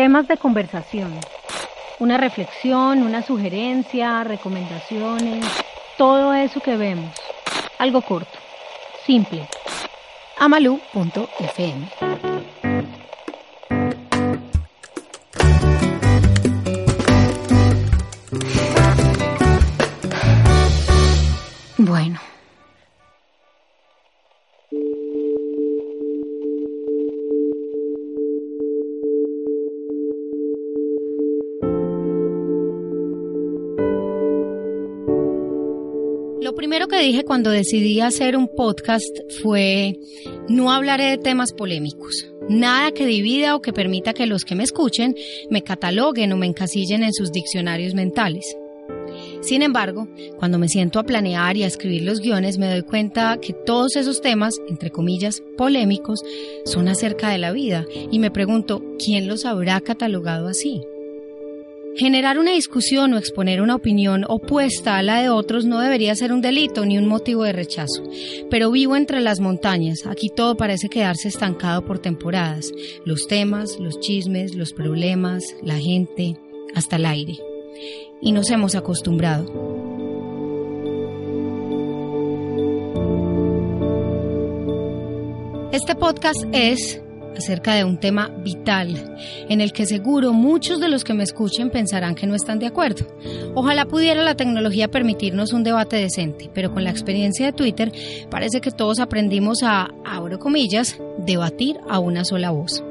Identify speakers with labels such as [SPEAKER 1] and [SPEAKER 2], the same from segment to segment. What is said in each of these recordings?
[SPEAKER 1] Temas de conversación. Una reflexión, una sugerencia, recomendaciones, todo eso que vemos. Algo corto, simple. amalu.fm. Bueno. Que dije cuando decidí hacer un podcast fue, no hablaré de temas polémicos, nada que divida o que permita que los que me escuchen me cataloguen o me encasillen en sus diccionarios mentales. Sin embargo, cuando me siento a planear y a escribir los guiones, me doy cuenta que todos esos temas, entre comillas, polémicos, son acerca de la vida y me pregunto, ¿quién los habrá catalogado así? Generar una discusión o exponer una opinión opuesta a la de otros no debería ser un delito ni un motivo de rechazo. Pero vivo entre las montañas, aquí todo parece quedarse estancado por temporadas. Los temas, los chismes, los problemas, la gente, hasta el aire. Y nos hemos acostumbrado. Este podcast es acerca de un tema vital en el que seguro muchos de los que me escuchen pensarán que no están de acuerdo. Ojalá pudiera la tecnología permitirnos un debate decente, pero con la experiencia de Twitter parece que todos aprendimos a, abro comillas, debatir a una sola voz.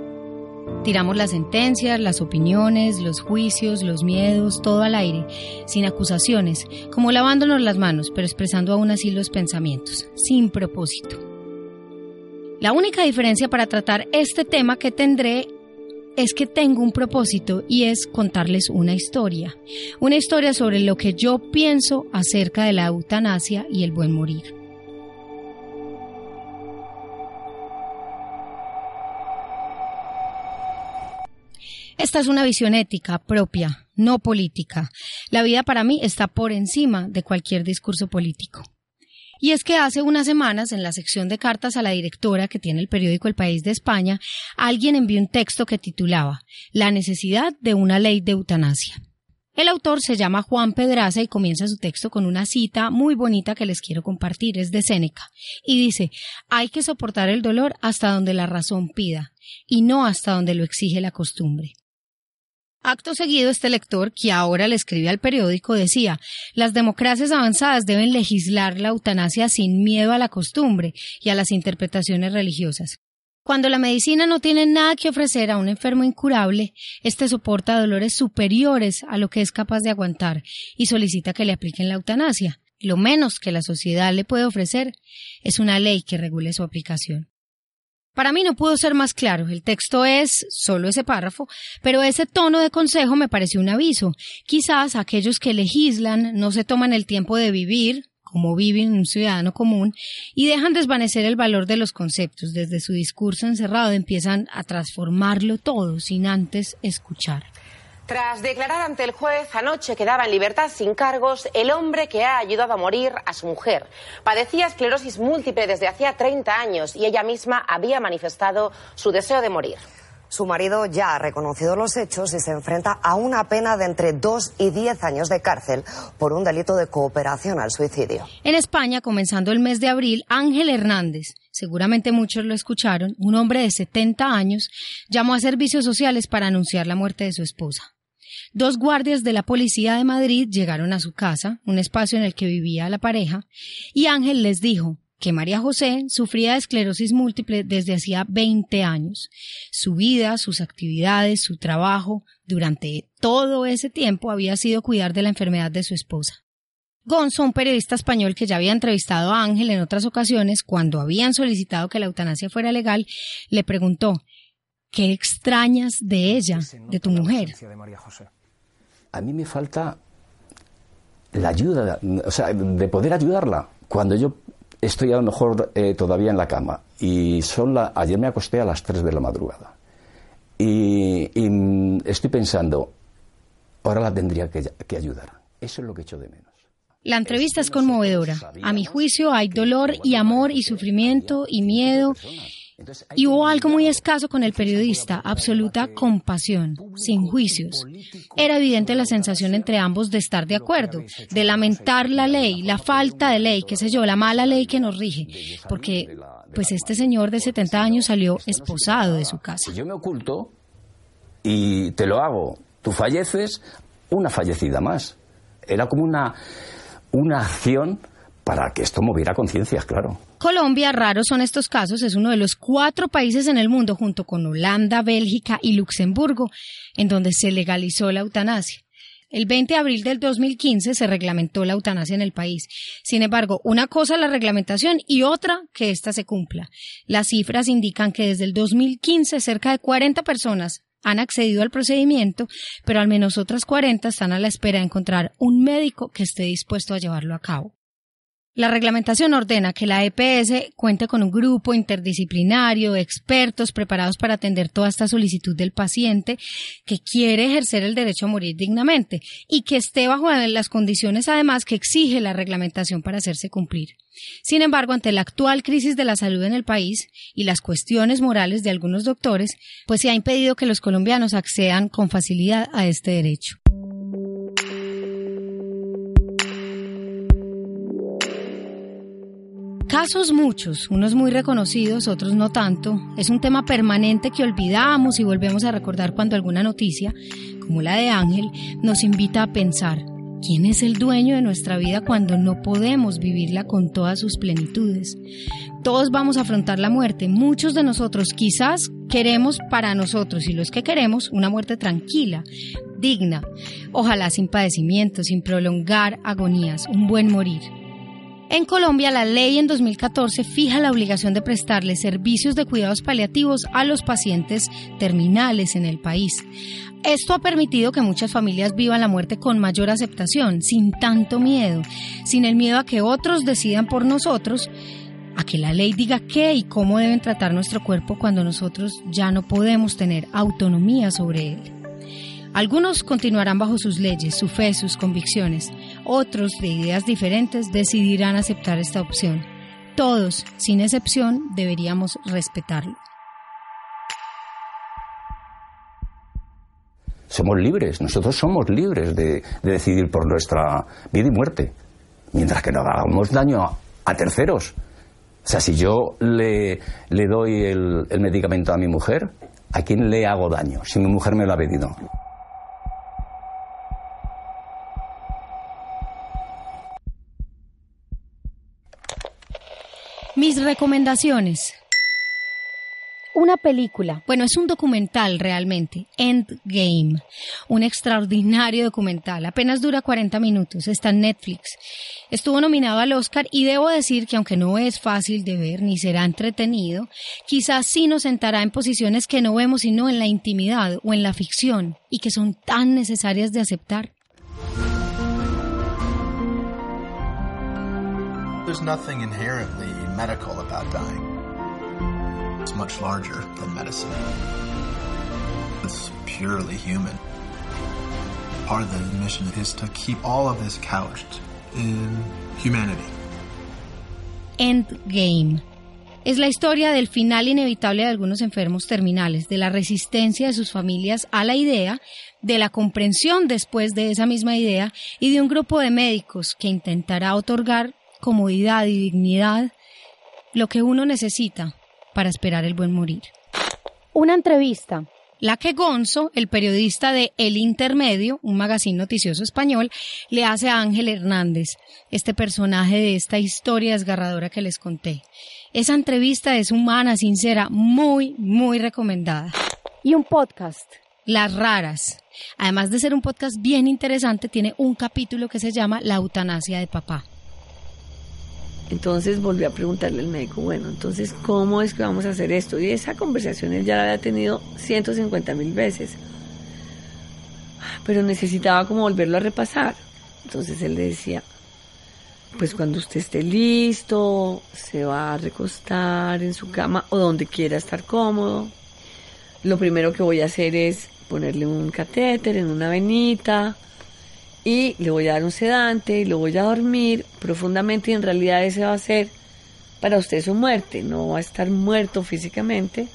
[SPEAKER 1] Tiramos las sentencias, las opiniones, los juicios, los miedos, todo al aire, sin acusaciones, como lavándonos las manos, pero expresando aún así los pensamientos, sin propósito. La única diferencia para tratar este tema que tendré es que tengo un propósito y es contarles una historia. Una historia sobre lo que yo pienso acerca de la eutanasia y el buen morir. Esta es una visión ética propia, no política. La vida para mí está por encima de cualquier discurso político. Y es que hace unas semanas, en la sección de cartas a la directora que tiene el periódico El País de España, alguien envió un texto que titulaba La necesidad de una ley de eutanasia. El autor se llama Juan Pedraza y comienza su texto con una cita muy bonita que les quiero compartir, es de Séneca, y dice, hay que soportar el dolor hasta donde la razón pida, y no hasta donde lo exige la costumbre. Acto seguido, este lector, que ahora le escribe al periódico, decía, las democracias avanzadas deben legislar la eutanasia sin miedo a la costumbre y a las interpretaciones religiosas. Cuando la medicina no tiene nada que ofrecer a un enfermo incurable, éste soporta dolores superiores a lo que es capaz de aguantar y solicita que le apliquen la eutanasia. Lo menos que la sociedad le puede ofrecer es una ley que regule su aplicación. Para mí no pudo ser más claro. El texto es solo ese párrafo, pero ese tono de consejo me pareció un aviso. Quizás aquellos que legislan no se toman el tiempo de vivir, como vive un ciudadano común, y dejan desvanecer el valor de los conceptos. Desde su discurso encerrado empiezan a transformarlo todo sin antes escuchar.
[SPEAKER 2] Tras declarar ante el juez anoche quedaba en libertad sin cargos el hombre que ha ayudado a morir a su mujer. Padecía esclerosis múltiple desde hacía 30 años y ella misma había manifestado su deseo de morir.
[SPEAKER 3] Su marido ya ha reconocido los hechos y se enfrenta a una pena de entre dos y diez años de cárcel por un delito de cooperación al suicidio.
[SPEAKER 1] En España, comenzando el mes de abril, Ángel Hernández, seguramente muchos lo escucharon, un hombre de 70 años, llamó a servicios sociales para anunciar la muerte de su esposa. Dos guardias de la policía de Madrid llegaron a su casa, un espacio en el que vivía la pareja, y Ángel les dijo que María José sufría de esclerosis múltiple desde hacía 20 años. Su vida, sus actividades, su trabajo, durante todo ese tiempo había sido cuidar de la enfermedad de su esposa. Gonzo, un periodista español que ya había entrevistado a Ángel en otras ocasiones, cuando habían solicitado que la eutanasia fuera legal, le preguntó ¿Qué extrañas de ella, de tu mujer?
[SPEAKER 4] A mí me falta la ayuda, o sea, de poder ayudarla. Cuando yo estoy a lo mejor eh, todavía en la cama y son la, ayer me acosté a las 3 de la madrugada y, estoy pensando, ahora la tendría que, que ayudar. Eso es lo que echo de menos.
[SPEAKER 1] La entrevista es conmovedora. A mi juicio hay dolor y amor y sufrimiento y miedo Y hubo algo muy escaso con el periodista, absoluta compasión, sin juicios. Era evidente la sensación entre ambos de estar de acuerdo, de lamentar la ley, la falta de ley, qué sé yo, la mala ley que nos rige, porque pues este señor de 70 años salió esposado de su casa.
[SPEAKER 4] yo me oculto y te lo hago, tú falleces, una fallecida más. Era como una, una acción para que esto moviera conciencias, claro.
[SPEAKER 1] Colombia, raros son estos casos, es uno de los cuatro países en el mundo, junto con Holanda, Bélgica y Luxemburgo, en donde se legalizó la eutanasia. El 20 de abril del 2015 se reglamentó la eutanasia en el país. Sin embargo, una cosa la reglamentación y otra que ésta se cumpla. Las cifras indican que desde el 2015 cerca de 40 personas han accedido al procedimiento, pero al menos otras 40 están a la espera de encontrar un médico que esté dispuesto a llevarlo a cabo. La reglamentación ordena que la EPS cuente con un grupo interdisciplinario de expertos preparados para atender toda esta solicitud del paciente que quiere ejercer el derecho a morir dignamente y que esté bajo las condiciones además que exige la reglamentación para hacerse cumplir. Sin embargo, ante la actual crisis de la salud en el país y las cuestiones morales de algunos doctores, pues se ha impedido que los colombianos accedan con facilidad a este derecho. Casos muchos, unos muy reconocidos, otros no tanto. Es un tema permanente que olvidamos y volvemos a recordar cuando alguna noticia, como la de Ángel, nos invita a pensar, ¿quién es el dueño de nuestra vida cuando no podemos vivirla con todas sus plenitudes? Todos vamos a afrontar la muerte. Muchos de nosotros quizás queremos para nosotros y los que queremos una muerte tranquila, digna, ojalá sin padecimientos, sin prolongar agonías, un buen morir. En Colombia, la ley en 2014 fija la obligación de prestarle servicios de cuidados paliativos a los pacientes terminales en el país. Esto ha permitido que muchas familias vivan la muerte con mayor aceptación, sin tanto miedo, sin el miedo a que otros decidan por nosotros, a que la ley diga qué y cómo deben tratar nuestro cuerpo cuando nosotros ya no podemos tener autonomía sobre él. Algunos continuarán bajo sus leyes, su fe, sus convicciones. Otros, de ideas diferentes, decidirán aceptar esta opción. Todos, sin excepción, deberíamos respetarlo.
[SPEAKER 4] Somos libres, nosotros somos libres de, decidir por nuestra vida y muerte, mientras que no hagamos daño a, terceros. O sea, si yo le, doy el, el medicamento a mi mujer, ¿a quién le hago daño si mi mujer me lo ha pedido?
[SPEAKER 1] Mis recomendaciones. Una película, bueno, es un documental realmente, Endgame, un extraordinario documental, apenas dura 40 minutos, está en Netflix. Estuvo nominado al Oscar y debo decir que aunque no es fácil de ver ni será entretenido, quizás sí nos sentará en posiciones que no vemos sino en la intimidad o en la ficción y que son tan necesarias de aceptar.
[SPEAKER 5] There's nothing inherently medical about dying. It's much larger than medicine. It's purely human. Part of the mission is to keep all of this couched in humanity.
[SPEAKER 1] Endgame. Es la historia del final inevitable de algunos enfermos terminales, de la resistencia de sus familias a la idea, de la comprensión después de esa misma idea y de un grupo de médicos que intentará otorgar comodidad y dignidad, lo que uno necesita para esperar el buen morir. Una entrevista. La que Gonzo, el periodista de El Intermedio, un magazine noticioso español, le hace a Ángel Hernández, este personaje de esta historia desgarradora que les conté. Esa entrevista es humana, sincera, muy, muy recomendada. Y un podcast. Las raras. Además de ser un podcast bien interesante, tiene un capítulo que se llama La eutanasia de papá.
[SPEAKER 6] Entonces volví a preguntarle al médico, bueno, entonces, ¿cómo es que vamos a hacer esto? Y esa conversación él ya la había tenido 150 mil veces, pero necesitaba como volverlo a repasar. Entonces él le decía, pues cuando usted esté listo, se va a recostar en su cama o donde quiera estar cómodo. Lo primero que voy a hacer es ponerle un catéter en una venita, y le voy a dar un sedante y lo voy a dormir profundamente y en realidad ese va a ser para usted su muerte, no va a estar muerto físicamente,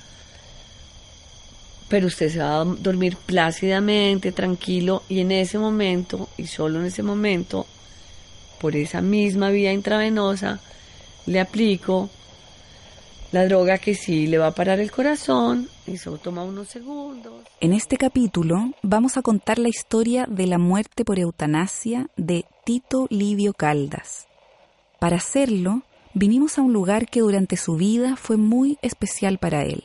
[SPEAKER 6] pero usted se va a dormir plácidamente, tranquilo, y en ese momento, y solo en ese momento, por esa misma vía intravenosa, le aplico la droga que sí le va a parar el corazón, eso toma unos segundos.
[SPEAKER 7] En este capítulo vamos a contar la historia de la muerte por eutanasia de Tito Livio Caldas. Para hacerlo, vinimos a un lugar que durante su vida fue muy especial para él.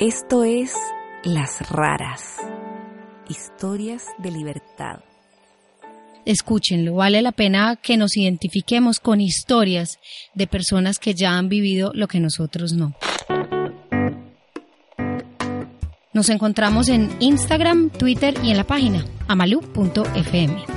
[SPEAKER 7] Esto es Las Raras, historias de libertad.
[SPEAKER 1] Escúchenlo, vale la pena que nos identifiquemos con historias de personas que ya han vivido lo que nosotros no. Nos encontramos en Instagram, Twitter y en la página amalu.fm.